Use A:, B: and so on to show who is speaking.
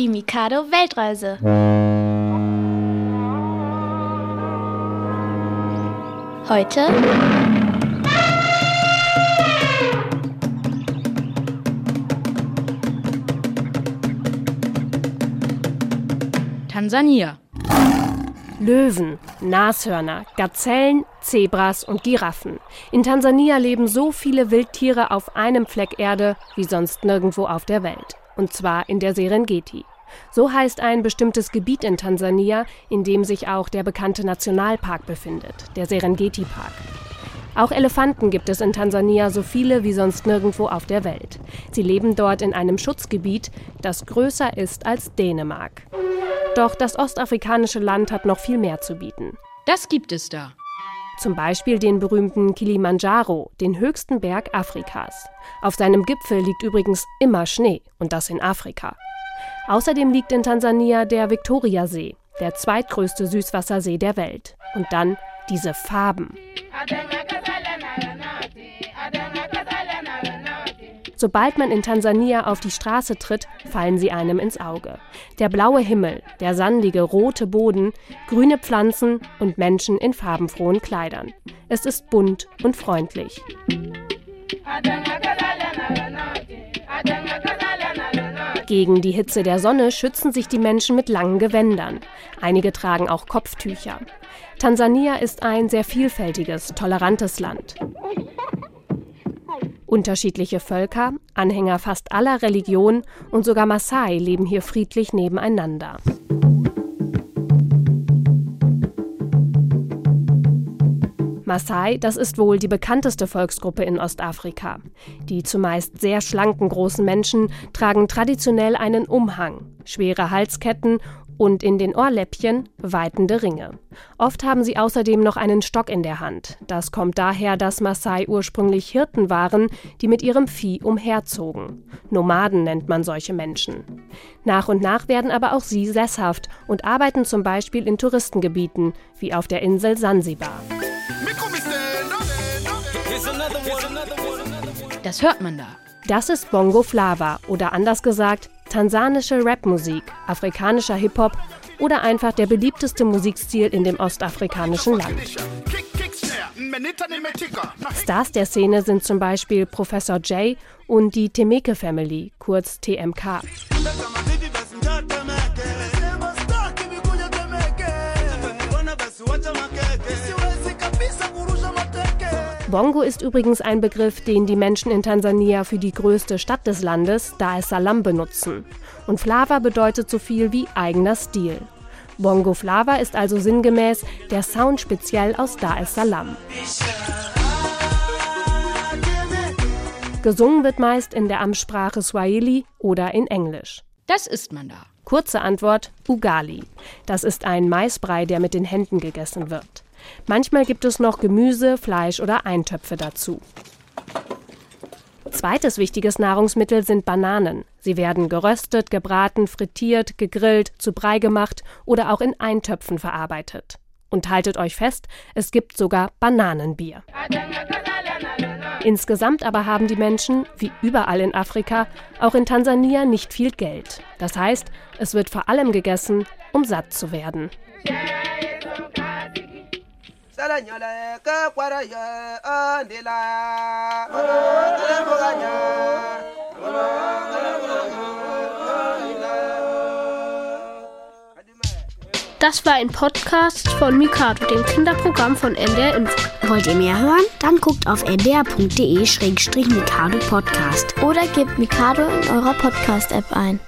A: Die Mikado Weltreise. Heute
B: Tansania.
C: Löwen, Nashörner, Gazellen, Zebras und Giraffen. In Tansania leben so viele Wildtiere auf einem Fleck Erde wie sonst nirgendwo auf der Welt. Und zwar in der Serengeti. So heißt ein bestimmtes Gebiet in Tansania, in dem sich auch der bekannte Nationalpark befindet, der Serengeti Park. Auch Elefanten gibt es in Tansania so viele wie sonst nirgendwo auf der Welt. Sie leben dort in einem Schutzgebiet, das größer ist als Dänemark. Doch das ostafrikanische Land hat noch viel mehr zu bieten.
B: Das gibt es da.
C: Zum Beispiel den berühmten Kilimanjaro, den höchsten Berg Afrikas. Auf seinem Gipfel liegt übrigens immer Schnee, und das in Afrika. Außerdem liegt in Tansania der Viktoriasee, der zweitgrößte Süßwassersee der Welt. Und dann diese Farben. Sobald man in Tansania auf die Straße tritt, fallen sie einem ins Auge. Der blaue Himmel, der sandige rote Boden, grüne Pflanzen und Menschen in farbenfrohen Kleidern. Es ist bunt und freundlich. Gegen die Hitze der Sonne schützen sich die Menschen mit langen Gewändern. Einige tragen auch Kopftücher. Tansania ist ein sehr vielfältiges, tolerantes Land. Unterschiedliche Völker, Anhänger fast aller Religionen und sogar Maasai leben hier friedlich nebeneinander. Maasai, das ist wohl die bekannteste Volksgruppe in Ostafrika. Die zumeist sehr schlanken großen Menschen tragen traditionell einen Umhang, schwere Halsketten und in den Ohrläppchen weitende Ringe. Oft haben sie außerdem noch einen Stock in der Hand. Das kommt daher, dass Maasai ursprünglich Hirten waren, die mit ihrem Vieh umherzogen. Nomaden nennt man solche Menschen. Nach und nach werden aber auch sie sesshaft und arbeiten zum Beispiel in Touristengebieten, wie auf der Insel Sansibar.
B: Das hört man da.
C: Das ist Bongo Flava oder anders gesagt tansanische Rapmusik, afrikanischer Hip-Hop oder einfach der beliebteste Musikstil in dem ostafrikanischen Land. Stars der Szene sind zum Beispiel Professor J und die Temeke Family, kurz TMK. Bongo ist übrigens ein Begriff, den die Menschen in Tansania für die größte Stadt des Landes, Dar es Salaam, benutzen. Und Flava bedeutet so viel wie eigener Stil. Bongo Flava ist also sinngemäß der Sound speziell aus Dar es Salaam. Gesungen wird meist in der Amtssprache Swahili oder in Englisch.
B: Das isst man da.
C: Kurze Antwort: Ugali. Das ist ein Maisbrei, der mit den Händen gegessen wird. Manchmal gibt es noch Gemüse, Fleisch oder Eintöpfe dazu. Zweites wichtiges Nahrungsmittel sind Bananen. Sie werden geröstet, gebraten, frittiert, gegrillt, zu Brei gemacht oder auch in Eintöpfen verarbeitet. Und haltet euch fest, es gibt sogar Bananenbier. Insgesamt aber haben die Menschen, wie überall in Afrika, auch in Tansania nicht viel Geld. Das heißt, es wird vor allem gegessen, um satt zu werden.
A: Das war ein Podcast von Mikado, dem Kinderprogramm von NDR Info.
D: Wollt ihr mehr hören? Dann guckt auf ndr.de-mikado Podcast.
A: Oder gebt Mikado in eurer Podcast-App ein.